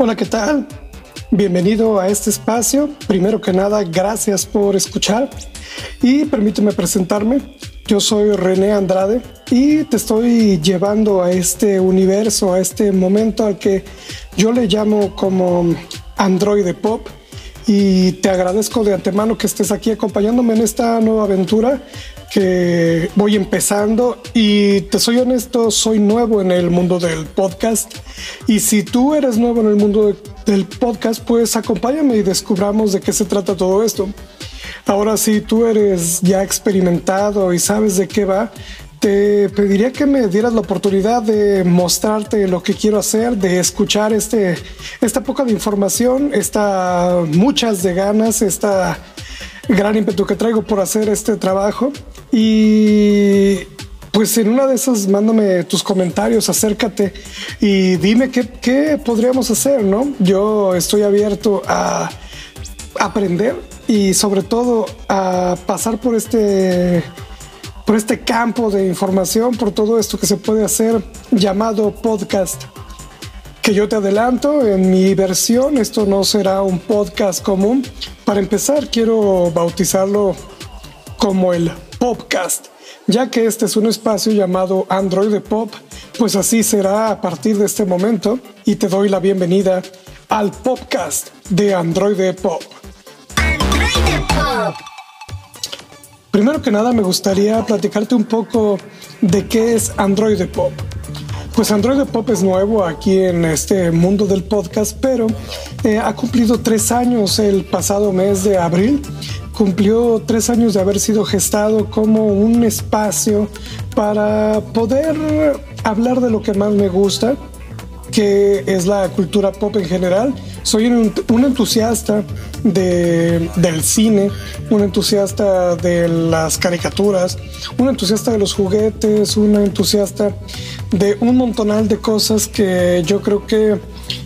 Hola, ¿qué tal? Bienvenido a este espacio. Primero que nada, gracias por escuchar y permíteme presentarme. Yo soy René Andrade y te estoy llevando a este universo, a este momento al que yo le llamo como Android Pop y te agradezco de antemano que estés aquí acompañándome en esta nueva aventura que voy empezando y te soy honesto, soy nuevo en el mundo del podcast y si tú eres nuevo en el mundo del podcast, pues acompáñame y descubramos de qué se trata todo esto. Ahora si tú eres ya experimentado y sabes de qué va, te pediría que me dieras la oportunidad de mostrarte lo que quiero hacer, de escuchar este, esta poca de información, esta muchas de ganas, esta gran ímpetu que traigo por hacer este trabajo. Y pues en una de esas mándame tus comentarios, acércate y dime qué, qué podríamos hacer, ¿no? Yo estoy abierto a aprender y sobre todo a pasar por este por este campo de información, por todo esto que se puede hacer llamado podcast. Que yo te adelanto, en mi versión esto no será un podcast común. Para empezar, quiero bautizarlo como el podcast, ya que este es un espacio llamado Android Pop, pues así será a partir de este momento y te doy la bienvenida al podcast de Android Pop. Android Pop. Primero que nada me gustaría platicarte un poco de qué es Android Pop. Pues Android Pop es nuevo aquí en este mundo del podcast, pero eh, ha cumplido tres años el pasado mes de abril. Cumplió tres años de haber sido gestado como un espacio para poder hablar de lo que más me gusta, que es la cultura pop en general. Soy un, entusiasta del cine, un entusiasta de las caricaturas, un entusiasta de los juguetes, un entusiasta de un montonal de cosas que yo creo que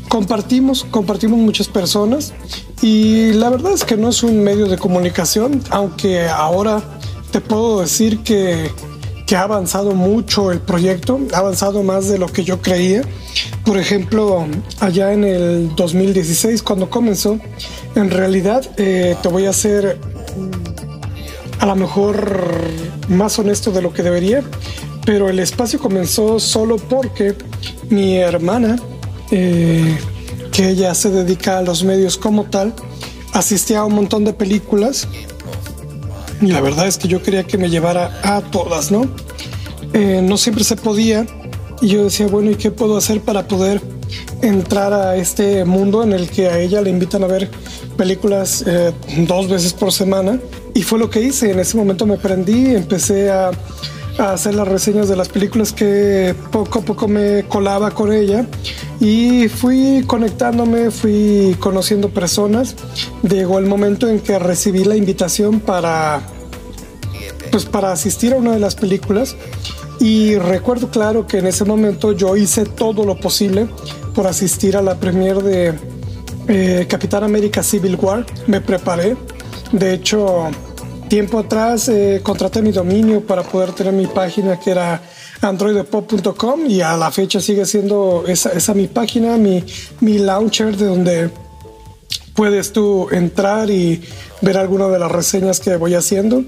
compartimos, compartimos muchas personas y la verdad es que no es un medio de comunicación, aunque ahora te puedo decir que que ha avanzado mucho el proyecto, ha avanzado más de lo que yo creía. Por ejemplo, allá en el 2016, cuando comenzó, en realidad eh, te voy a ser a lo mejor más honesto de lo que debería, pero el espacio comenzó solo porque mi hermana, eh, que ella se dedica a los medios como tal, asistía a un montón de películas y la verdad es que yo quería que me llevara a todas, ¿no? Eh, no siempre se podía. Y yo decía, bueno, ¿y qué puedo hacer para poder entrar a este mundo en el que a ella le invitan a ver películas eh, dos veces por semana? Y fue lo que hice. En ese momento me prendí, empecé a, a hacer las reseñas de las películas que poco a poco me colaba con ella y fui conectándome, fui conociendo personas. Llegó el momento en que recibí la invitación para pues para asistir a una de las películas y recuerdo claro que en ese momento yo hice todo lo posible por asistir a la premier de eh, Capitán América Civil War. Me preparé. De hecho, tiempo atrás eh, contraté mi dominio para poder tener mi página que era androidpop.com y a la fecha sigue siendo esa, esa mi página, mi, mi launcher de donde puedes tú entrar y ver alguna de las reseñas que voy haciendo.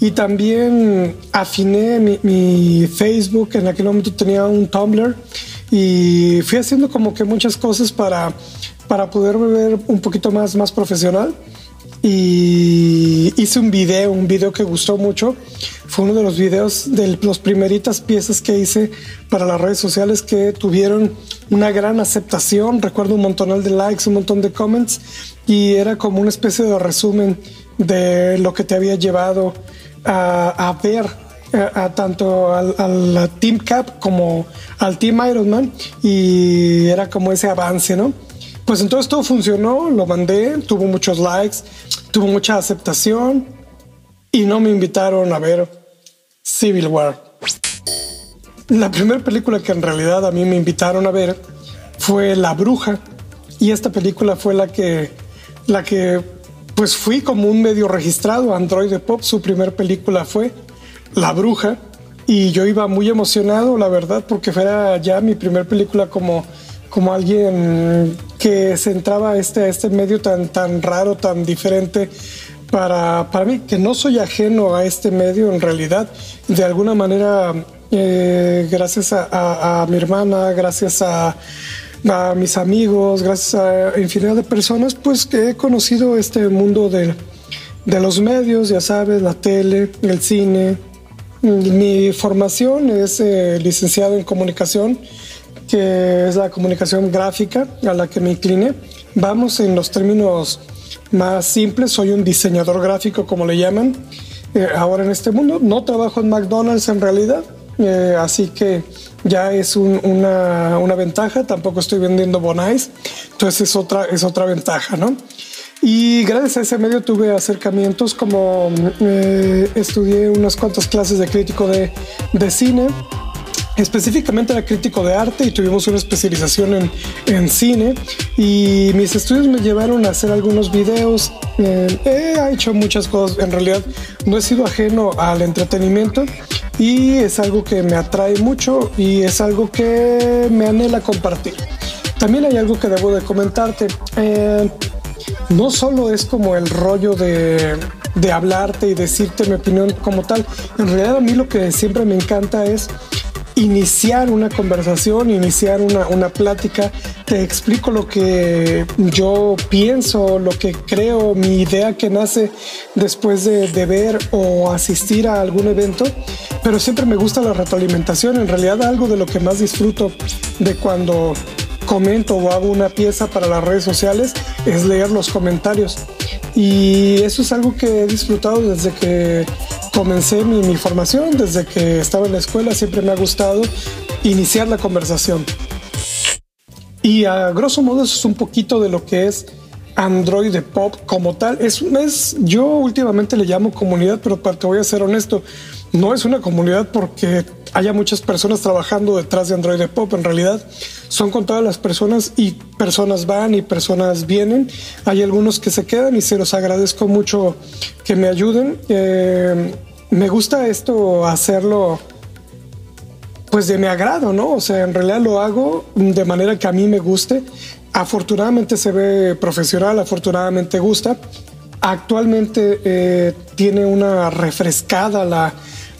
Y también afiné mi, mi, Facebook, en aquel momento tenía un Tumblr y fui haciendo como que muchas cosas para, para poder ver un poquito más, más profesional y hice un video, un video que gustó mucho. Fue uno de los videos de las primeritas piezas que hice para las redes sociales que tuvieron una gran aceptación. Recuerdo un montonal de likes, un montón de comments y era como una especie de resumen de lo que te había llevado a, ver a, tanto al, al, Team Cap como al Team Ironman y era como ese avance, ¿no? Pues entonces todo funcionó, lo mandé, tuvo muchos likes, tuvo mucha aceptación y no me invitaron a ver Civil War. La primera película que en realidad a mí me invitaron a ver fue La Bruja y esta película fue la que la que pues fui como un medio registrado Android Pop, su primera película fue La Bruja y yo iba muy emocionado, la verdad, porque fuera ya mi primera película como como alguien que se entraba a este, este medio tan, tan raro, tan diferente para, para mí, que no soy ajeno a este medio en realidad. De alguna manera, eh, gracias a, mi hermana, gracias a, a, mis amigos, gracias a infinidad de personas, pues que he conocido este mundo de, de los medios, ya sabes, la tele, el cine. Mi formación es eh, licenciado en comunicación, que es la comunicación gráfica a la que me incliné. Vamos en los términos más simples, soy un diseñador gráfico, como le llaman eh, ahora en este mundo. No trabajo en McDonald's en realidad, eh, así que ya es una, una, ventaja. Tampoco estoy vendiendo bonais, entonces es otra, es otra ventaja, ¿no? Y gracias a ese medio tuve acercamientos como eh, estudié unas cuantas clases de crítico de, de cine Específicamente era crítico de arte y tuvimos una especialización en, en cine y mis estudios me llevaron a hacer algunos videos. Eh, he hecho muchas cosas, en realidad no he sido ajeno al entretenimiento y es algo que me atrae mucho y es algo que me anhela compartir. También hay algo que debo de comentarte. Eh, no solo es como el rollo de, de hablarte y decirte mi opinión como tal. En realidad a mí lo que siempre me encanta es iniciar una conversación, iniciar una, una, plática. Te explico lo que yo pienso, lo que creo, mi idea que nace después de, de, ver o asistir a algún evento. Pero siempre me gusta la retroalimentación. En realidad algo de lo que más disfruto de cuando comento o hago una pieza para las redes sociales es leer los comentarios. Y eso es algo que he disfrutado desde que comencé mi, formación, desde que estaba en la escuela, siempre me ha gustado iniciar la conversación. Y a grosso modo eso es un poquito de lo que es Android de Pop como tal. Es, es, yo últimamente le llamo comunidad, pero te voy a ser honesto, no es una comunidad porque haya muchas personas trabajando detrás de Android Pop. En realidad son con todas las personas y personas van y personas vienen. Hay algunos que se quedan y se los agradezco mucho que me ayuden. Eh, me gusta esto hacerlo pues de mi agrado, ¿no? O sea, en realidad lo hago de manera que a mí me guste. Afortunadamente se ve profesional, afortunadamente gusta. Actualmente eh, tiene una refrescada la,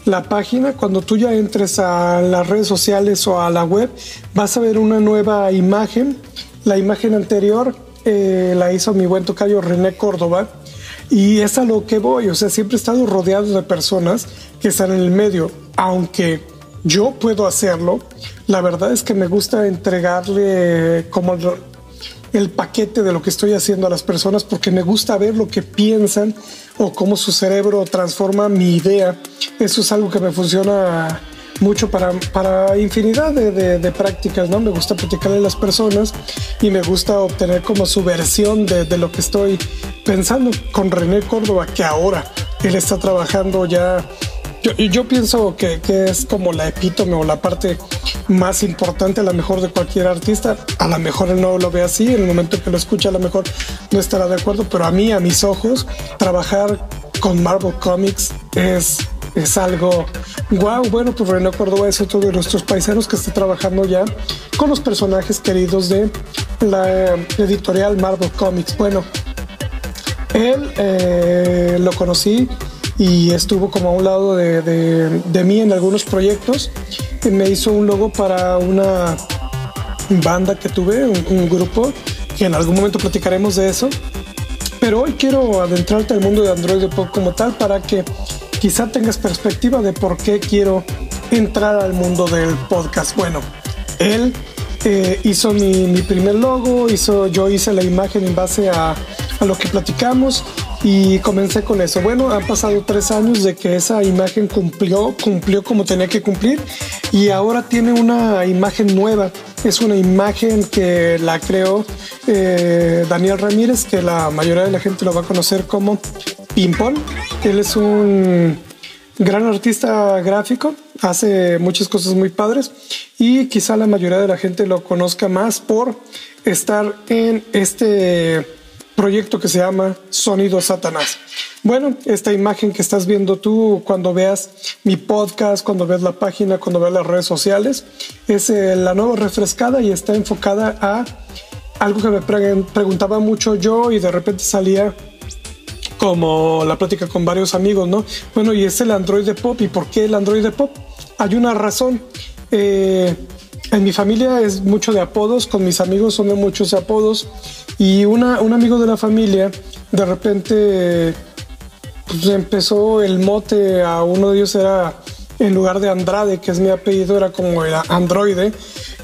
la página. Cuando tú ya entres a las redes sociales o a la web, vas a ver una nueva imagen. La imagen anterior eh, la hizo mi buen tocayo René Córdoba y es a lo que voy, o sea, siempre he estado rodeado de personas que están en el medio, aunque yo puedo hacerlo, la verdad es que me gusta entregarle como el, paquete de lo que estoy haciendo a las personas porque me gusta ver lo que piensan o cómo su cerebro transforma mi idea. Eso es algo que me funciona mucho para, para infinidad de, prácticas, ¿no? Me gusta platicarle a las personas y me gusta obtener como su versión de, de lo que estoy pensando con René Córdoba, que ahora él está trabajando ya yo, yo, pienso que, que, es como la epítome o la parte más importante, a lo mejor de cualquier artista. A lo mejor él no lo ve así, en el momento que lo escucha, a lo mejor no estará de acuerdo, pero a mí, a mis ojos, trabajar con Marvel Comics es es algo wow. Bueno, pues René Córdoba es otro de nuestros paisanos que está trabajando ya con los personajes queridos de la editorial Marvel Comics. Bueno, él eh, lo conocí y estuvo como a un lado de, de, mí en algunos proyectos. Me hizo un logo para una banda que tuve, un, un grupo, que en algún momento platicaremos de eso. Pero hoy quiero adentrarte al mundo de Android Pop como tal para que quizá tengas perspectiva de por qué quiero entrar al mundo del podcast. Bueno, él eh, hizo mi, primer logo, hizo, yo hice la imagen en base a, a lo que platicamos y comencé con eso. Bueno, han pasado tres años de que esa imagen cumplió, cumplió como tenía que cumplir y ahora tiene una imagen nueva. Es una imagen que la creó eh, Daniel Ramírez, que la mayoría de la gente lo va a conocer como Pimpón. Él es un gran artista gráfico, hace muchas cosas muy padres y quizá la mayoría de la gente lo conozca más por estar en este proyecto que se llama Sonido Satanás. Bueno, esta imagen que estás viendo tú cuando veas mi podcast, cuando veas la página, cuando veas las redes sociales, es eh, la nueva refrescada y está enfocada a algo que me preguntaba mucho yo y de repente salía como la plática con varios amigos, ¿no? Bueno, y es el Android de Pop. ¿Y por qué el Android de Pop? Hay una razón. Eh, en mi familia es mucho de apodos, con mis amigos son de muchos apodos. Y una, un amigo de la familia, de repente, pues, empezó el mote a uno de ellos, era en lugar de Andrade, que es mi apellido, era como el androide.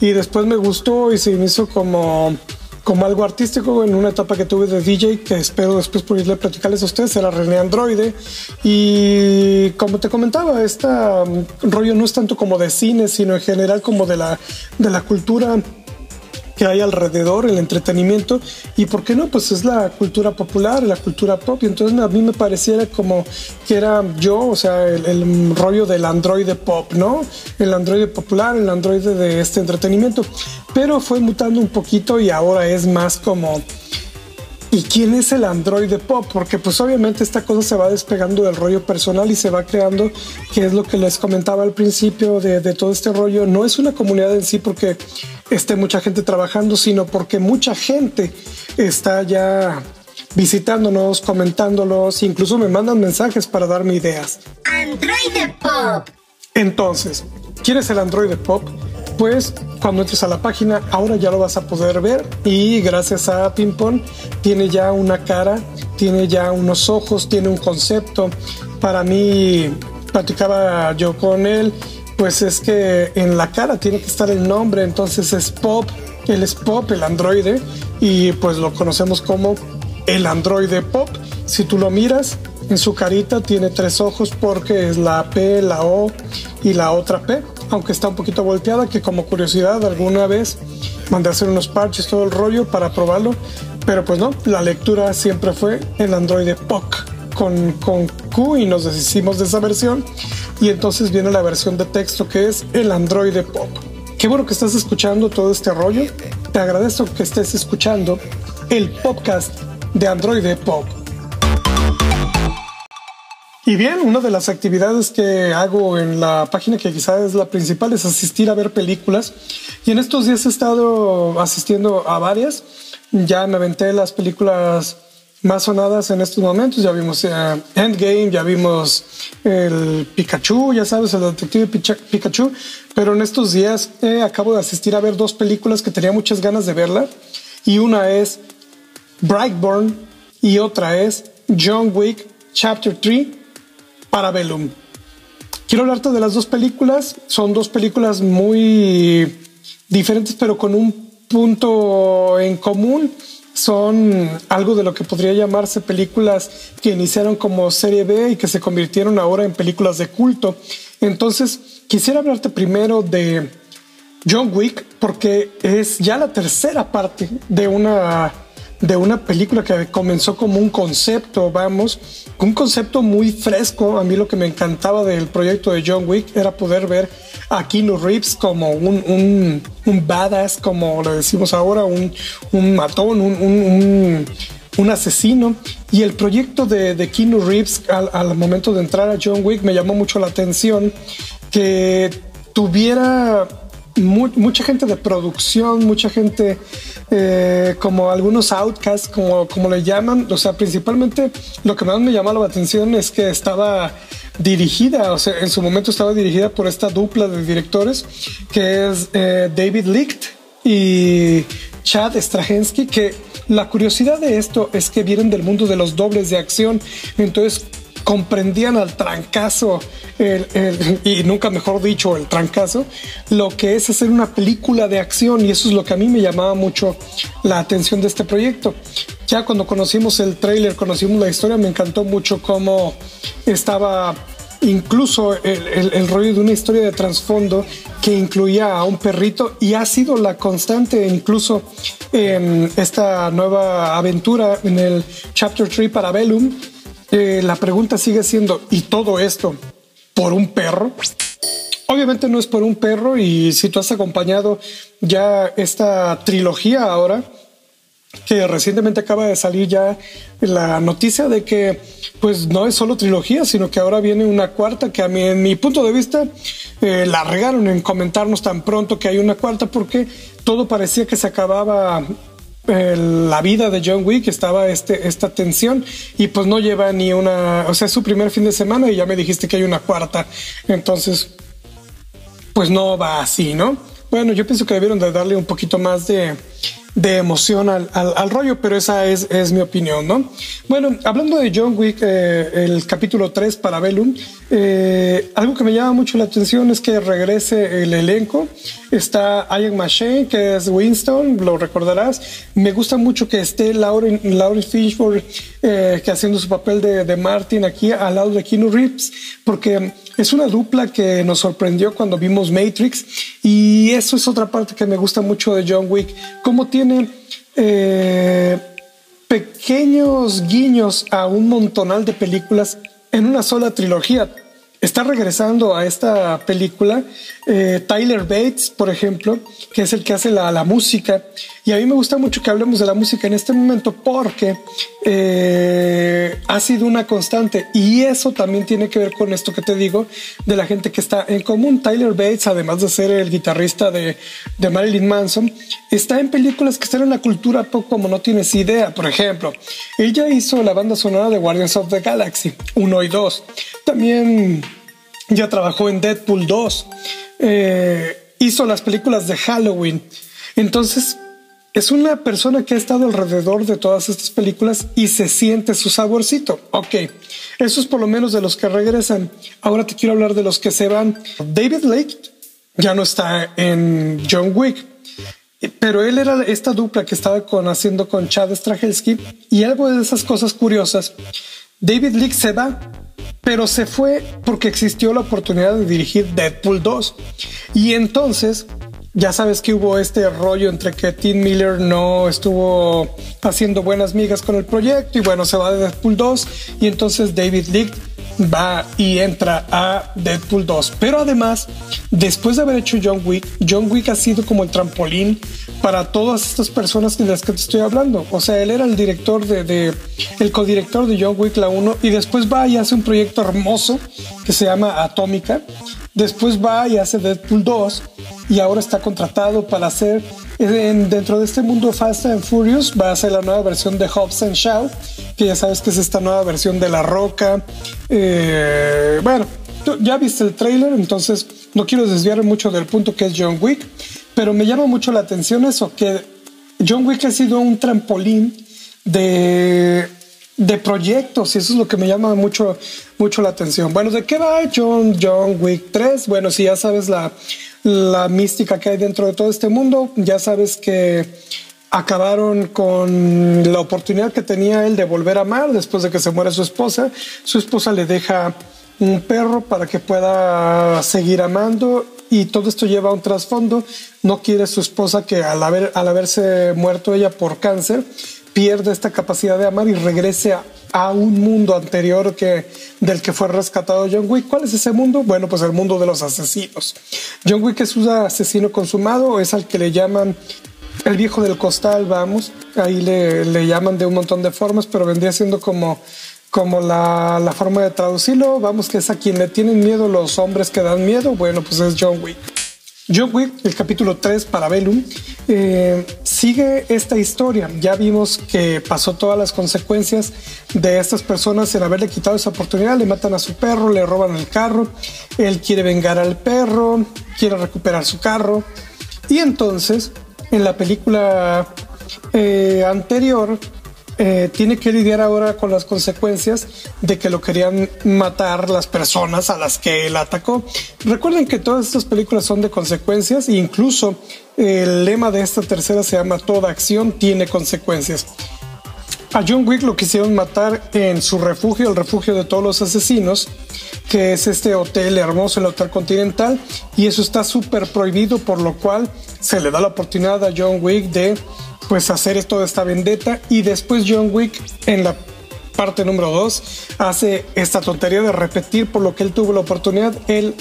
Y después me gustó y se me hizo como como algo artístico en una etapa que tuve de DJ que espero después poderle platicarles a ustedes era René Androide. Y como te comentaba este rollo no es tanto como de cine sino en general como de la de la cultura que hay alrededor, el entretenimiento y por qué no, pues es la cultura popular, la cultura pop y entonces a mí me pareciera como que era yo, o sea, el, rollo del androide pop, ¿no? El androide popular, el androide de este entretenimiento, pero fue mutando un poquito y ahora es más como ¿Y quién es el androide pop? Porque pues obviamente esta cosa se va despegando del rollo personal y se va creando, que es lo que les comentaba al principio de, de todo este rollo. No es una comunidad en sí porque esté mucha gente trabajando, sino porque mucha gente está ya visitándonos, comentándolos, incluso me mandan mensajes para darme ideas. Android Pop. Entonces, ¿quieres el Android Pop? Pues cuando entres a la página, ahora ya lo vas a poder ver y gracias a Pimpon tiene ya una cara, tiene ya unos ojos, tiene un concepto. Para mí, platicaba yo con él, pues es que en la cara tiene que estar el nombre, entonces es Pop, él es Pop, el androide, y pues lo conocemos como el androide Pop. Si tú lo miras, en su carita tiene tres ojos porque es la P, la O y la otra P aunque está un poquito volteada, que como curiosidad alguna vez mandé a hacer unos parches, todo el rollo para probarlo, pero pues no, la lectura siempre fue el Android POC con, con Q y nos deshicimos de esa versión y entonces viene la versión de texto que es el Android Pop. Qué bueno que estás escuchando todo este rollo. Te agradezco que estés escuchando el podcast de Android Pop. Y bien, una de las actividades que hago en la página, que quizás es la principal, es asistir a ver películas. Y en estos días he estado asistiendo a varias. Ya me aventé las películas más sonadas en estos momentos. Ya vimos eh, Endgame, ya vimos el Pikachu, ya sabes, el detective Pikachu. Pero en estos días eh, acabo de asistir a ver dos películas que tenía muchas ganas de verla. Y una es Brightburn y otra es John Wick Chapter 3 Parabellum. Quiero hablarte de las dos películas. Son dos películas muy diferentes, pero con un punto en común. Son algo de lo que podría llamarse películas que iniciaron como serie B y que se convirtieron ahora en películas de culto. Entonces, quisiera hablarte primero de John Wick porque es ya la tercera parte de una de una película que comenzó como un concepto, vamos, un concepto muy fresco. A mí lo que me encantaba del proyecto de John Wick era poder ver a Keanu Reeves como un, un, un badass, como le decimos ahora, un, un matón, un, un, asesino. Y el proyecto de, Keanu Reeves al, al momento de entrar a John Wick me llamó mucho la atención que tuviera mucha gente de producción, mucha gente eh, como algunos outcasts, como, como le llaman. O sea, principalmente lo que más me llamó la atención es que estaba dirigida, o sea, en su momento estaba dirigida por esta dupla de directores que es eh, David Licht y Chad Straczynski, que la curiosidad de esto es que vienen del mundo de los dobles de acción. Entonces, comprendían al trancazo, y nunca mejor dicho, el trancazo, lo que es hacer una película de acción y eso es lo que a mí me llamaba mucho la atención de este proyecto. Ya cuando conocimos el trailer, conocimos la historia, me encantó mucho cómo estaba incluso el, rollo de una historia de trasfondo que incluía a un perrito y ha sido la constante incluso en esta nueva aventura en el Chapter 3 para Bellum eh, la pregunta sigue siendo, ¿y todo esto por un perro? Obviamente no es por un perro y si tú has acompañado ya esta trilogía ahora, que recientemente acaba de salir ya la noticia de que pues no es solo trilogía, sino que ahora viene una cuarta que a mí, en mi punto de vista, eh, la regaron en comentarnos tan pronto que hay una cuarta porque todo parecía que se acababa la vida de John Wick estaba este, esta tensión y pues no lleva ni una, o sea, es su primer fin de semana y ya me dijiste que hay una cuarta, entonces pues no va así, ¿no? Bueno, yo pienso que debieron de darle un poquito más de, de emoción al, al, rollo, pero esa es, es, mi opinión, ¿no? Bueno, hablando de John Wick, eh, el capítulo 3 para Bellum, eh, algo que me llama mucho la atención es que regrese el elenco. Está Ian McShane, que es Winston, lo recordarás. Me gusta mucho que esté Lauren, Lauren Fishburne, eh, que haciendo su papel de, de Martin aquí al lado de Keanu Reeves, porque es una dupla que nos sorprendió cuando vimos Matrix y eso es otra parte que me gusta mucho de John Wick, cómo tiene eh, pequeños guiños a un montonal de películas en una sola trilogía. Está regresando a esta película eh, Tyler Bates, por ejemplo, que es el que hace la, la, música. Y a mí me gusta mucho que hablemos de la música en este momento porque eh, ha sido una constante. Y eso también tiene que ver con esto que te digo de la gente que está en común. Tyler Bates, además de ser el guitarrista de, de Marilyn Manson, está en películas que están en la cultura poco como no tienes idea. Por ejemplo, ella hizo la banda sonora de Guardians of the Galaxy 1 y 2. También ya trabajó en Deadpool 2, eh, hizo las películas de Halloween. Entonces, es una persona que ha estado alrededor de todas estas películas y se siente su saborcito. Ok, eso es por lo menos de los que regresan. Ahora te quiero hablar de los que se van. David Lake ya no está en John Wick, pero él era esta dupla que estaba con, haciendo con Chad Strahelski y algo de esas cosas curiosas. David Lake se va pero se fue porque existió la oportunidad de dirigir Deadpool 2. Y entonces, ya sabes que hubo este rollo entre que Tim Miller no estuvo haciendo buenas migas con el proyecto y bueno, se va de Deadpool 2 y entonces David Leak va y entra a Deadpool 2. Pero además, después de haber hecho John Wick, John Wick ha sido como el trampolín para todas estas personas de las que te estoy hablando. O sea, él era el director de, de el codirector de John Wick la 1 y después va y hace un proyecto hermoso que se llama Atómica. Después va y hace Deadpool 2 y ahora está contratado para hacer dentro de este mundo Fast and Furious va a ser la nueva versión de Hobbs and Shaw, que ya sabes que es esta nueva versión de La Roca. Eh, bueno, ya viste el trailer, entonces no quiero desviar mucho del punto que es John Wick, pero me llama mucho la atención eso, que John Wick ha sido un trampolín de, de proyectos y eso es lo que me llama mucho, mucho la atención. Bueno, ¿de qué va John, John Wick 3? Bueno, si ya sabes la, la mística que hay dentro de todo este mundo. Ya sabes que acabaron con la oportunidad que tenía él de volver a amar después de que se muere su esposa. Su esposa le deja un perro para que pueda seguir amando y todo esto lleva a un trasfondo. No quiere su esposa que al, haber, al haberse muerto ella por cáncer pierda esta capacidad de amar y regrese a, un mundo anterior que del que fue rescatado John Wick. ¿Cuál es ese mundo? Bueno, pues el mundo de los asesinos. John Wick es un asesino consumado, es al que le llaman el viejo del costal, vamos. Ahí le, llaman de un montón de formas, pero vendría siendo como como la, la, forma de traducirlo, vamos que es a quien le tienen miedo los hombres que dan miedo, bueno, pues es John Wick. John Wick, el capítulo 3 para Bellum, eh, sigue esta historia. Ya vimos que pasó todas las consecuencias de estas personas en haberle quitado esa oportunidad. Le matan a su perro, le roban el carro. Él quiere vengar al perro, quiere recuperar su carro. Y entonces, en la película eh, anterior, eh, tiene que lidiar ahora con las consecuencias de que lo querían matar las personas a las que él atacó. Recuerden que todas estas películas son de consecuencias e incluso el lema de esta tercera se llama Toda acción tiene consecuencias. A John Wick lo quisieron matar en su refugio, el refugio de todos los asesinos, que es este hotel hermoso, el Hotel Continental, y eso está súper prohibido, por lo cual se le da la oportunidad a John Wick de pues hacer toda esta vendetta y después John Wick en la parte número 2 hace esta tontería de repetir por lo que él tuvo la oportunidad. Él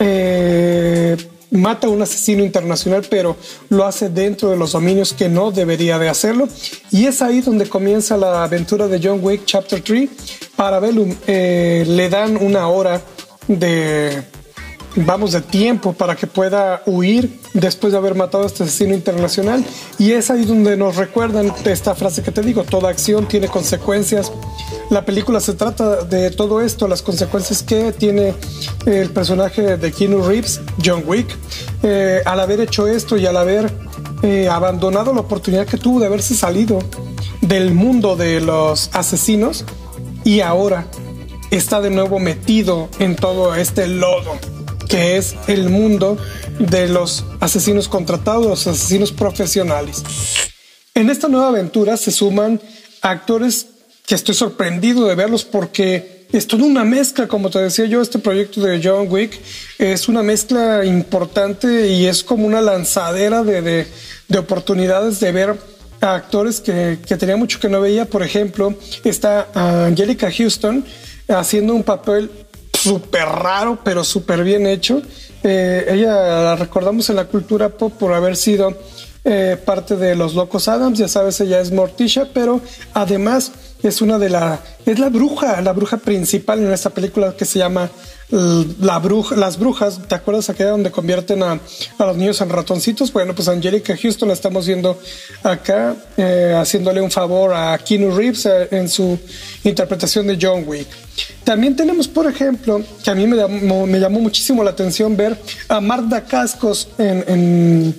eh, mata a un asesino internacional, pero lo hace dentro de los dominios que no debería de hacerlo. Y es ahí donde comienza la aventura de John Wick Chapter 3. Para Bellum eh, le dan una hora de vamos, de tiempo para que pueda huir después de haber matado a este asesino internacional. Y es ahí donde nos recuerdan esta frase que te digo, toda acción tiene consecuencias. La película se trata de todo esto, las consecuencias que tiene el personaje de Keanu Reeves, John Wick, eh, al haber hecho esto y al haber eh, abandonado la oportunidad que tuvo de haberse salido del mundo de los asesinos y ahora está de nuevo metido en todo este lodo que es el mundo de los asesinos contratados, los asesinos profesionales. En esta nueva aventura se suman actores que estoy sorprendido de verlos porque es toda una mezcla, como te decía yo, este proyecto de John Wick es una mezcla importante y es como una lanzadera de, de, oportunidades de ver a actores que, que tenía mucho que no veía. Por ejemplo, está Angelica Houston haciendo un papel súper raro, pero súper bien hecho. Eh, ella la recordamos en la cultura pop por haber sido eh, parte de los Locos Adams, ya sabes, ella es Morticia, pero además es una de la, es la bruja, la bruja principal en esta película que se llama las brujas, ¿te acuerdas aquella donde convierten a, los niños en ratoncitos? Bueno, pues Angelica Houston la estamos viendo acá, eh, haciéndole un favor a Keanu Reeves eh, en su interpretación de John Wick. También tenemos, por ejemplo, que a mí me llamó, muchísimo la atención ver a Marta Cascos en,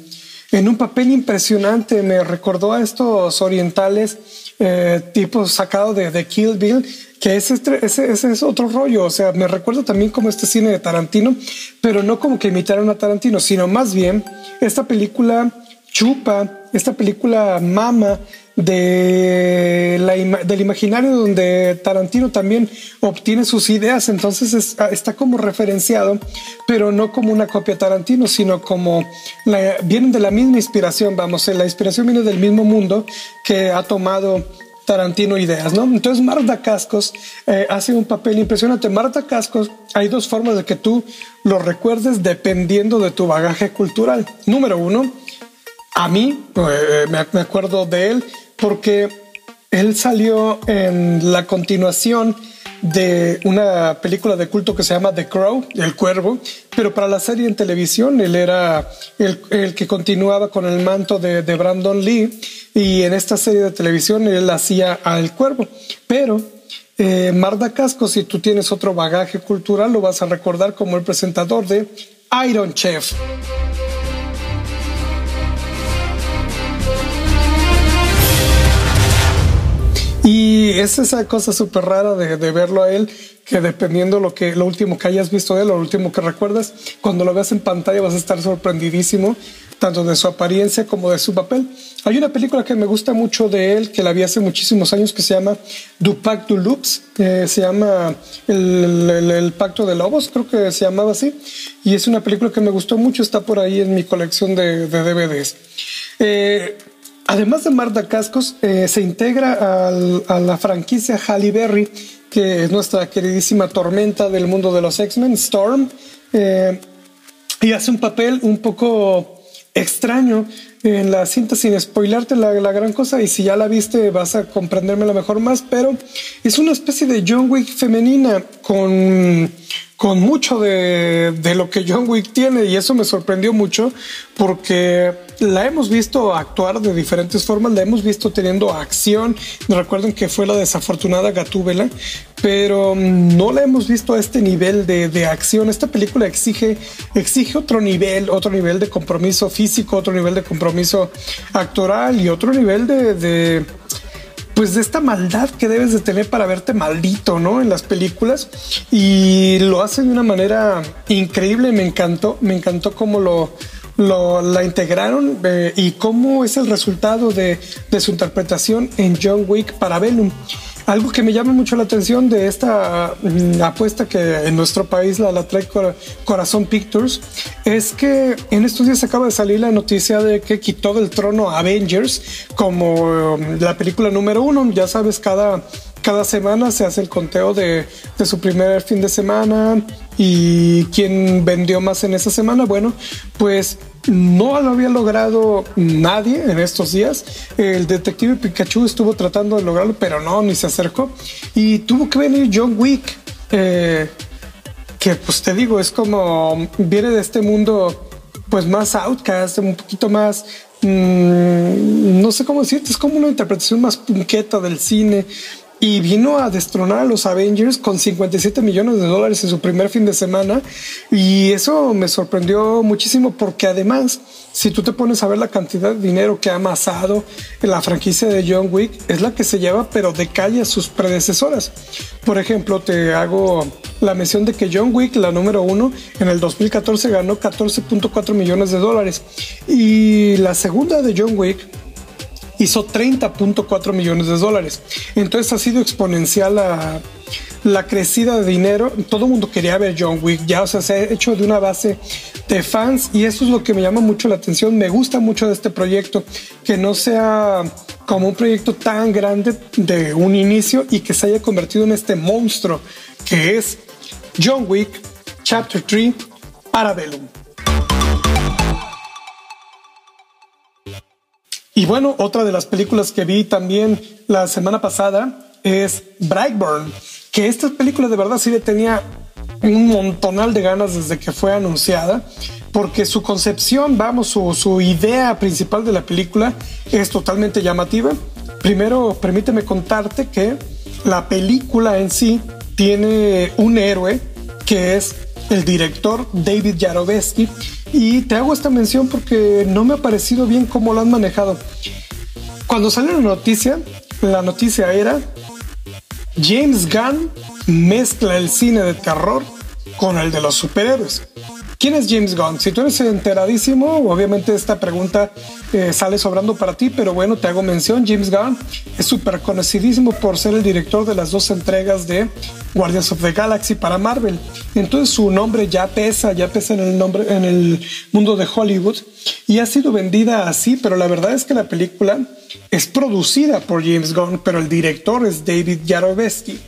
en, un papel impresionante. Me recordó a estos orientales eh, tipos sacados de, de Kill Bill que ese, ese, es otro rollo. O sea, me recuerda también como este cine de Tarantino, pero no como que imitaron a Tarantino, sino más bien esta película chupa, esta película mama de la, del imaginario donde Tarantino también obtiene sus ideas, entonces ah, está como referenciado, pero no como una copia Tarantino, sino como vienen de la misma inspiración, vamos, la inspiración viene del mismo mundo que ha tomado Tarantino ideas, ¿no? Entonces Marta Cascos eh, hace un papel impresionante. Marta Cascos, hay dos formas de que tú lo recuerdes dependiendo de tu bagaje cultural. Número uno, a mí eh, me, acuerdo de él porque él salió en la continuación de una película de culto que se llama The Crow, El Cuervo, pero para la serie en televisión él era el, que continuaba con el manto de, Brandon Lee y en esta serie de televisión él hacía al Cuervo, pero eh, Casco, si tú tienes otro bagaje cultural, lo vas a recordar como el presentador de Iron Chef. Y es esa cosa súper rara de, de, verlo a él, que dependiendo lo que lo último que hayas visto de él, lo último que recuerdas, cuando lo veas en pantalla vas a estar sorprendidísimo, tanto de su apariencia como de su papel. Hay una película que me gusta mucho de él, que la vi hace muchísimos años, que se llama Du Pacto Loops, eh, se llama el, Pacto de Lobos, creo que se llamaba así, y es una película que me gustó mucho, está por ahí en mi colección de, de DVDs. Eh, Además de Marta Cascos, eh, se integra a la franquicia Halle Berry, que es nuestra queridísima tormenta del mundo de los X-Men, Storm, eh, y hace un papel un poco extraño en la cinta sin spoilarte la, gran cosa y si ya la viste vas a comprenderme la mejor más, pero es una especie de John Wick femenina con con mucho de, de, lo que John Wick tiene y eso me sorprendió mucho porque la hemos visto actuar de diferentes formas, la hemos visto teniendo acción, recuerden que fue la desafortunada Gatúbela, pero no la hemos visto a este nivel de, de, acción. Esta película exige, exige otro nivel, otro nivel de compromiso físico, otro nivel de compromiso actoral y otro nivel de pues de esta maldad que debes de tener para verte maldito, ¿no? En las películas y lo hace de una manera increíble. Me encantó, me encantó cómo lo, la integraron eh, y cómo es el resultado de, de su interpretación en John Wick para Venom. Algo que me llama mucho la atención de esta mm, apuesta que en nuestro país la, la trae Corazón Pictures es que en estos días acaba de salir la noticia de que quitó del trono Avengers como mm, la película número uno. Ya sabes, cada, cada semana se hace el conteo de su primer fin de semana y quién vendió más en esa semana. Bueno, pues no lo había logrado nadie en estos días. El detective Pikachu estuvo tratando de lograrlo, pero no, ni se acercó. Y tuvo que venir John Wick. Eh, que pues te digo, es como viene de este mundo pues más outcast, un poquito más, mmm, no sé cómo decirte, es como una interpretación más punqueta del cine, y vino a destronar a los Avengers con 57 millones de dólares en su primer fin de semana. Y eso me sorprendió muchísimo porque además, si tú te pones a ver la cantidad de dinero que ha amasado en la franquicia de John Wick, es la que se lleva pero de calle a sus predecesoras. Por ejemplo, te hago la mención de que John Wick, la número uno, en el 2014 ganó 14.4 millones de dólares. Y la segunda de John Wick, hizo 30.4 millones de dólares. Entonces ha sido exponencial la, la crecida de dinero. Todo el mundo quería ver John Wick, ya, o sea, se ha hecho de una base de fans y eso es lo que me llama mucho la atención. Me gusta mucho de este proyecto, que no sea como un proyecto tan grande de un inicio y que se haya convertido en este monstruo que es John Wick Chapter 3 Parabellum. Y bueno, otra de las películas que vi también la semana pasada es Brightburn, que esta película de verdad sí le tenía un montonal de ganas desde que fue anunciada, porque su concepción, vamos, su, su idea principal de la película es totalmente llamativa. Primero, permíteme contarte que la película en sí tiene un héroe que es el director David Yarovesky. Y te hago esta mención porque no me ha parecido bien cómo lo han manejado. Cuando salió la noticia, la noticia era James Gunn mezcla el cine de terror con el de los superhéroes. ¿Quién es James Gunn? Si tú eres enteradísimo, obviamente esta pregunta eh, sale sobrando para ti, pero bueno, te hago mención. James Gunn es súper conocidísimo por ser el director de las dos entregas de Guardians of the Galaxy para Marvel. Entonces su nombre ya pesa, ya pesa en el nombre, en el mundo de Hollywood y ha sido vendida así, pero la verdad es que la película es producida por James Gunn, pero el director es David Yarovesky.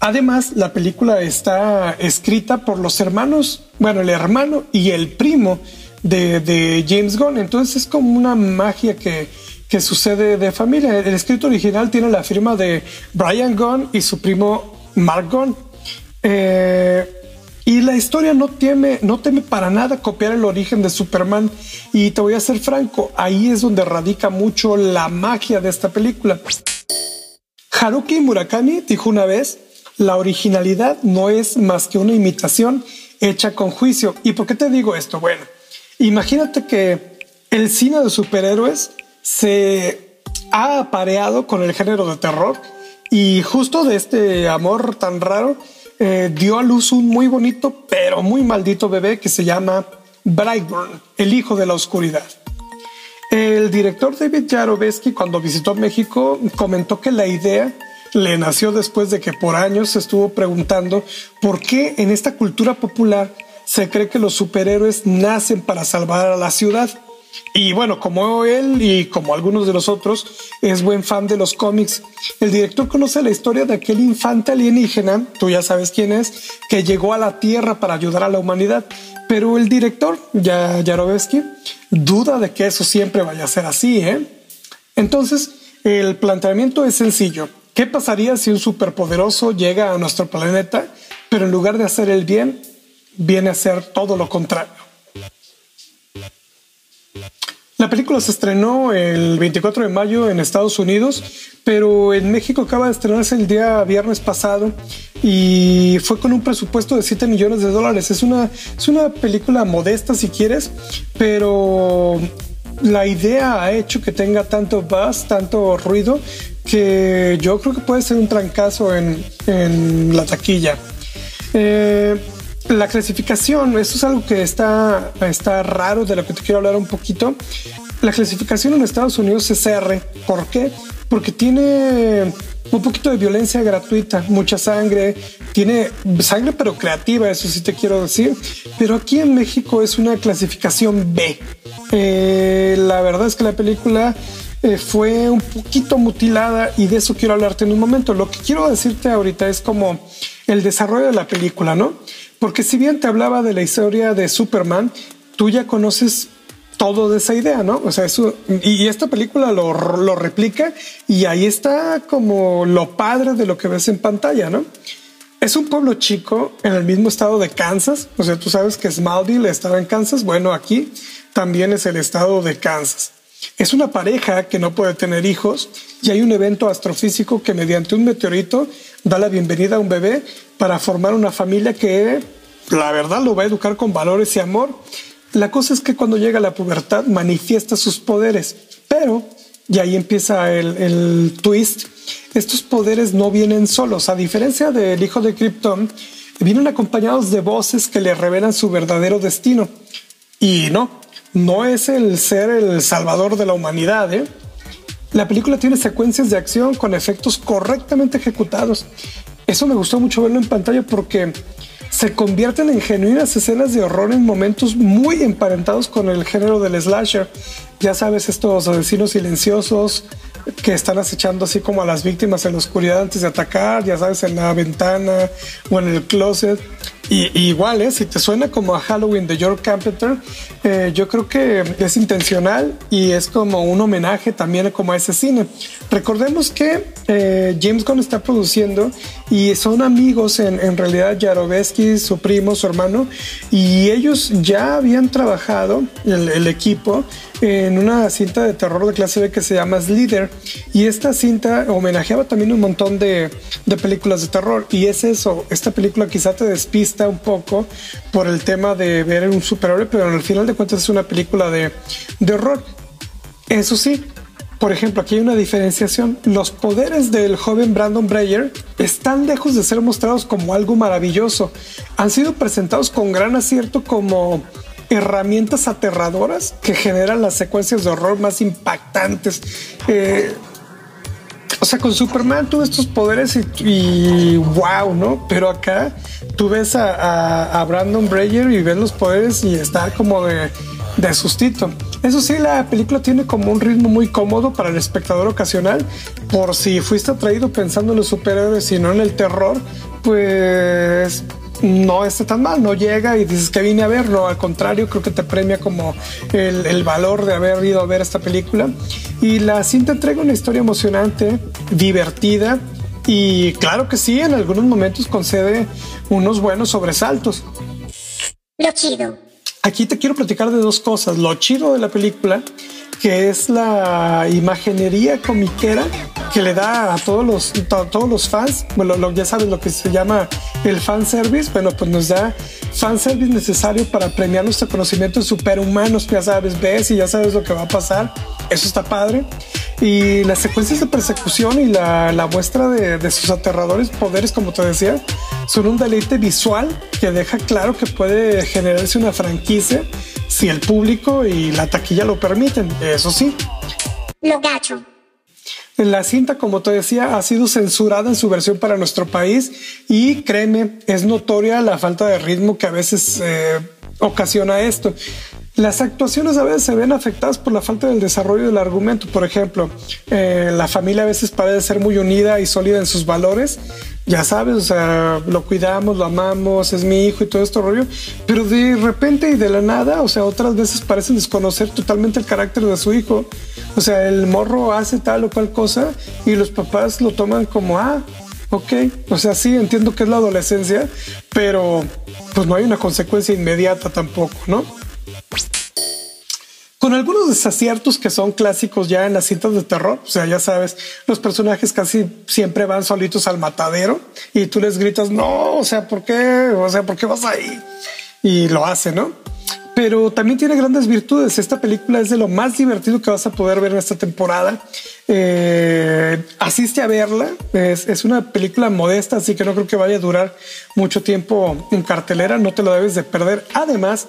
Además, la película está escrita por los hermanos, bueno, el hermano y el primo de, James Gunn. Entonces es como una magia que, que sucede de familia. El escrito original tiene la firma de Brian Gunn y su primo Mark Gunn. Eh, y la historia no teme, no teme para nada copiar el origen de Superman. Y te voy a ser franco, ahí es donde radica mucho la magia de esta película. Haruki Murakami dijo una vez la originalidad no es más que una imitación hecha con juicio. ¿Y por qué te digo esto? Bueno, imagínate que el cine de superhéroes se ha apareado con el género de terror y justo de este amor tan raro eh, dio a luz un muy bonito pero muy maldito bebé que se llama Brightburn, el hijo de la oscuridad. El director David Yarovesky cuando visitó México comentó que la idea le nació después de que por años se estuvo preguntando por qué en esta cultura popular se cree que los superhéroes nacen para salvar a la ciudad. Y bueno, como él y como algunos de los otros, es buen fan de los cómics. El director conoce la historia de aquel infante alienígena, tú ya sabes quién es, que llegó a la Tierra para ayudar a la humanidad. Pero el director, ya duda de que eso siempre vaya a ser así. ¿eh? Entonces, el planteamiento es sencillo. ¿Qué pasaría si un superpoderoso llega a nuestro planeta, pero en lugar de hacer el bien, viene a hacer todo lo contrario? La película se estrenó el 24 de mayo en Estados Unidos, pero en México acaba de estrenarse el día viernes pasado y fue con un presupuesto de 7 millones de dólares. Es una, es una película modesta si quieres, pero la idea ha hecho que tenga tanto buzz, tanto ruido, que yo creo que puede ser un trancazo en, en la taquilla. Eh, la clasificación, esto es algo que está, está raro, de lo que te quiero hablar un poquito. La clasificación en Estados Unidos es R. ¿Por qué? Porque tiene un poquito de violencia gratuita, mucha sangre, tiene sangre pero creativa, eso sí te quiero decir. Pero aquí en México es una clasificación B. Eh, la verdad es que la película eh, fue un poquito mutilada y de eso quiero hablarte en un momento. Lo que quiero decirte ahorita es como el desarrollo de la película, ¿no? Porque si bien te hablaba de la historia de Superman, tú ya conoces todo de esa idea, ¿no? O sea, eso, y esta película lo, lo replica y ahí está como lo padre de lo que ves en pantalla, ¿no? Es un pueblo chico en el mismo estado de Kansas. O sea, tú sabes que Smallville estaba en Kansas. Bueno, aquí también es el estado de Kansas. Es una pareja que no puede tener hijos y hay un evento astrofísico que mediante un meteorito da la bienvenida a un bebé para formar una familia que la verdad lo va a educar con valores y amor. La cosa es que cuando llega la pubertad manifiesta sus poderes, pero, y ahí empieza el, el twist, estos poderes no vienen solos, a diferencia del hijo de Krypton, vienen acompañados de voces que le revelan su verdadero destino. Y no, no es el ser el salvador de la humanidad. ¿eh? La película tiene secuencias de acción con efectos correctamente ejecutados. Eso me gustó mucho verlo en pantalla porque se convierten en genuinas escenas de horror en momentos muy emparentados con el género del slasher. Ya sabes, estos asesinos silenciosos que están acechando así como a las víctimas en la oscuridad antes de atacar, ya sabes, en la ventana o en el closet. Y, igual, ¿eh? si te suena como a Halloween de George Carpenter, eh, yo creo que es intencional y es como un homenaje también a ese cine. Recordemos que eh, James Gunn está produciendo y son amigos en, en realidad Jarovesky, su primo, su hermano, y ellos ya habían trabajado, el, el equipo, en una cinta de terror de clase B que se llama Slither y esta cinta homenajeaba también un montón de, películas de terror y es eso, esta película quizá te despista un poco por el tema de ver un superhéroe pero al final de cuentas es una película de, de horror eso sí por ejemplo, aquí hay una diferenciación. Los poderes del joven Brandon Breyer están lejos de ser mostrados como algo maravilloso. Han sido presentados con gran acierto como herramientas aterradoras que generan las secuencias de horror más impactantes. Eh, o sea, con Superman tuve estos poderes y, wow, ¿no? Pero acá tú ves a, Brandon Breyer y ves los poderes y está como de, de sustito. Eso sí, la película tiene como un ritmo muy cómodo para el espectador ocasional. Por si fuiste atraído pensando en los superhéroes y no en el terror, pues no está tan mal, no llega y dices que vine a verlo, al contrario, creo que te premia como el, valor de haber ido a ver esta película. Y la cinta entrega una historia emocionante, divertida y claro que sí, en algunos momentos concede unos buenos sobresaltos. Lo chido. Aquí te quiero platicar de dos cosas. Lo chido de la película, que es la imaginería comiquera que le da a todos los, todos los fans, bueno, lo, ya sabes lo que se llama el fan service, bueno, pues nos da fan service necesario para premiar nuestro conocimiento de superhumanos, ya sabes, ves y ya sabes lo que va a pasar, eso está padre. Y las secuencias de persecución y la, la muestra de, de sus aterradores poderes, como te decía, son un deleite visual que deja claro que puede generarse una franquicia si el público y la taquilla lo permiten, eso sí. Lo gacho. La cinta, como te decía, ha sido censurada en su versión para nuestro país y créeme, es notoria la falta de ritmo que a veces eh, ocasiona esto. Las actuaciones a veces se ven afectadas por la falta del desarrollo del argumento. Por ejemplo, eh, la familia a veces parece ser muy unida y sólida en sus valores, ya sabes, o sea, lo cuidamos, lo amamos, es mi hijo y todo esto rollo, pero de repente y de la nada, o sea, otras veces parecen desconocer totalmente el carácter de su hijo. O sea, el morro hace tal o cual cosa y los papás lo toman como, ah, ok, o sea, sí, entiendo que es la adolescencia, pero pues no hay una consecuencia inmediata tampoco, ¿no? Con algunos desaciertos que son clásicos ya en las cintas de terror. O sea, ya sabes, los personajes casi siempre van solitos al matadero y tú les gritas, no, o sea, ¿por qué? O sea, ¿por qué vas ahí? Y lo hace, ¿no? Pero también tiene grandes virtudes. Esta película es de lo más divertido que vas a poder ver en esta temporada. Eh, asiste a verla. Es, es, una película modesta, así que no creo que vaya a durar mucho tiempo en cartelera. No te lo debes de perder. Además,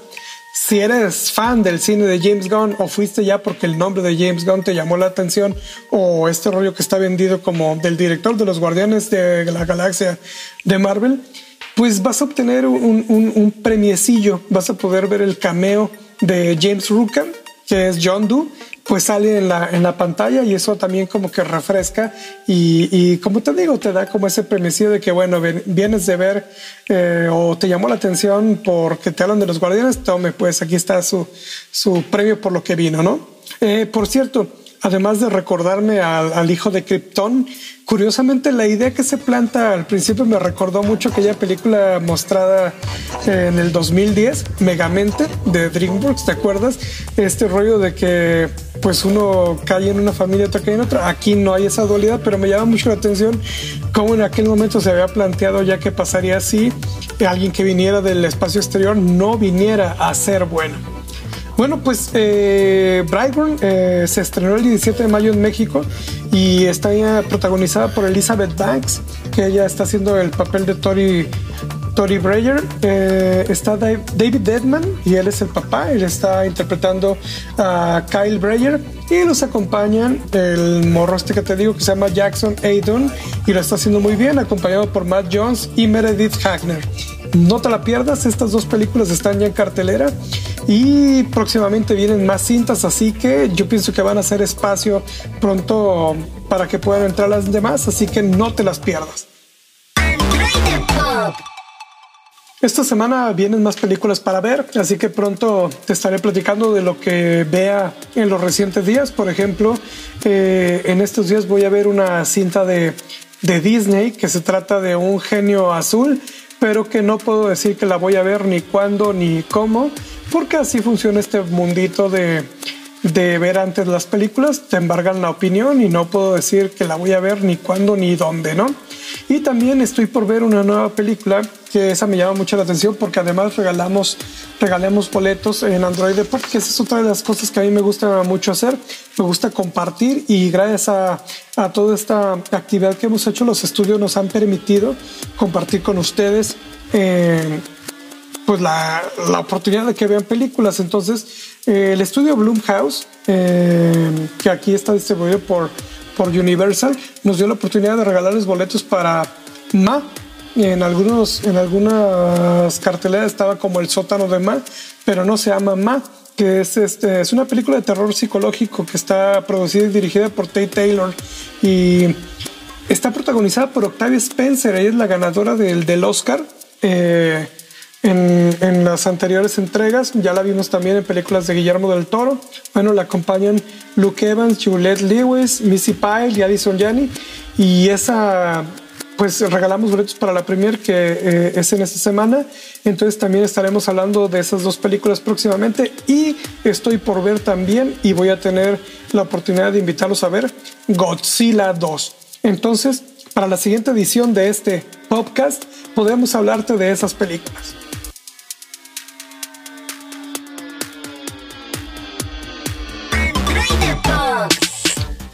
si eres fan del cine de James Gunn o fuiste ya porque el nombre de James Gunn te llamó la atención o este rollo que está vendido como del director de los Guardianes de la Galaxia de Marvel, pues vas a obtener un, premiecillo, vas a poder ver el cameo de James Rookham, que es John Doe, pues sale en la, en la pantalla y eso también como que refresca y, y como te digo, te da como ese premio de que, bueno, vienes de ver eh, o te llamó la atención porque te hablan de los guardianes, tome, pues aquí está su, su premio por lo que vino, ¿no? Eh, por cierto, además de recordarme al, hijo de Krypton, curiosamente la idea que se planta al principio me recordó mucho aquella película mostrada en el 2010, Megamente, de DreamWorks, ¿te acuerdas? Este rollo de que pues uno cae en una familia, otro cae en otra. Aquí no hay esa dualidad, pero me llama mucho la atención cómo en aquel momento se había planteado ya que pasaría así, alguien que viniera del espacio exterior no viniera a ser bueno. Bueno, pues eh, Brightburn eh, se estrenó el 17 de mayo en México y está protagonizada por Elizabeth Banks, que ella está haciendo el papel de Tori, Tori Breyer. Eh, está David Deadman y él es el papá, él está interpretando a Kyle Breyer y los acompañan el morro este que te digo que se llama Jackson Aydon y lo está haciendo muy bien, acompañado por Matt Jones y Meredith Hagner. No te la pierdas, estas dos películas están ya en cartelera y próximamente vienen más cintas, así que yo pienso que van a hacer espacio pronto para que puedan entrar las demás, así que no te las pierdas. Esta semana vienen más películas para ver, así que pronto te estaré platicando de lo que vea en los recientes días. Por ejemplo, eh, en estos días voy a ver una cinta de, de Disney que se trata de un genio azul pero que no puedo decir que la voy a ver ni cuándo ni cómo, porque así funciona este mundito de, de ver antes las películas, te embargan la opinión y no puedo decir que la voy a ver ni cuándo ni dónde, ¿no? Y también estoy por ver una nueva película que esa me llama mucho la atención porque además regalamos, regalamos boletos en Android Pop, que esa es otra de las cosas que a mí me gusta mucho hacer. Me gusta compartir y gracias a, a toda esta actividad que hemos hecho, los estudios nos han permitido compartir con ustedes. Eh, pues la, la, oportunidad de que vean películas. Entonces, eh, el estudio Bloomhouse, eh, que aquí está distribuido por, por Universal, nos dio la oportunidad de regalarles boletos para Ma. En, algunos, en algunas carteleras estaba como el sótano de Ma, pero no se llama Ma que es, este, es una película de terror psicológico que está producida y dirigida por Tate Taylor y está protagonizada por Octavia Spencer, ella es la ganadora del, del Oscar. Eh, en, en, las anteriores entregas. Ya la vimos también en películas de Guillermo del Toro. Bueno, la acompañan Luke Evans, Juliette Lewis, Missy Pyle y Addison Janney. Y esa, pues regalamos boletos para la premier que eh, es en esta semana. Entonces también estaremos hablando de esas dos películas próximamente. Y estoy por ver también y voy a tener la oportunidad de invitarlos a ver Godzilla 2. Entonces, para la siguiente edición de este podcast, podemos hablarte de esas películas.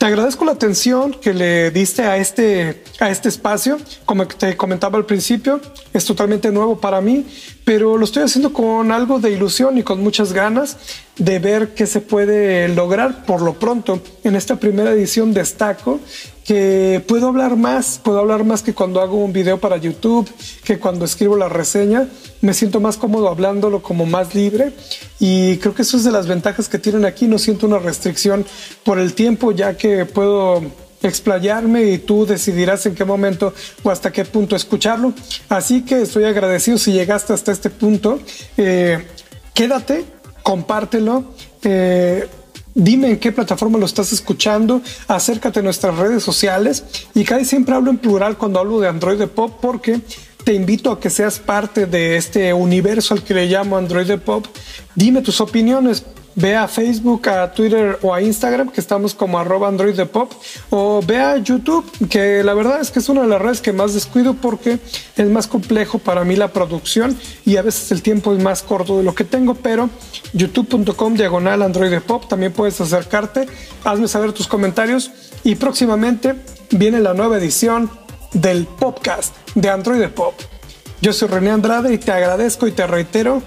Te agradezco la atención que le diste a este, a este espacio. Como te comentaba al principio, es totalmente nuevo para mí, pero lo estoy haciendo con algo de ilusión y con muchas ganas de ver qué se puede lograr por lo pronto. En esta primera edición destaco que puedo hablar más, puedo hablar más que cuando hago un video para YouTube, que cuando escribo la reseña, me siento más cómodo hablándolo como más libre y creo que eso es de las ventajas que tienen aquí, no siento una restricción por el tiempo ya que puedo explayarme y tú decidirás en qué momento o hasta qué punto escucharlo. Así que estoy agradecido si llegaste hasta este punto. Eh, quédate, compártelo. Eh, Dime en qué plataforma lo estás escuchando, acércate a nuestras redes sociales y casi siempre hablo en plural cuando hablo de Android de Pop porque te invito a que seas parte de este universo al que le llamo Android de Pop. Dime tus opiniones, Ve a Facebook, a Twitter o a Instagram, que estamos como arroba Android de Pop, o ve a YouTube, que la verdad es que es una de las redes que más descuido porque es más complejo para mí la producción y a veces el tiempo es más corto de lo que tengo, pero youtube.com diagonal Android Pop, también puedes acercarte, hazme saber tus comentarios y próximamente viene la nueva edición del podcast de Android Pop. Yo soy René Andrade y te agradezco y te reitero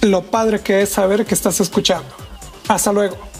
lo padre que es saber que estás escuchando. Hasta luego.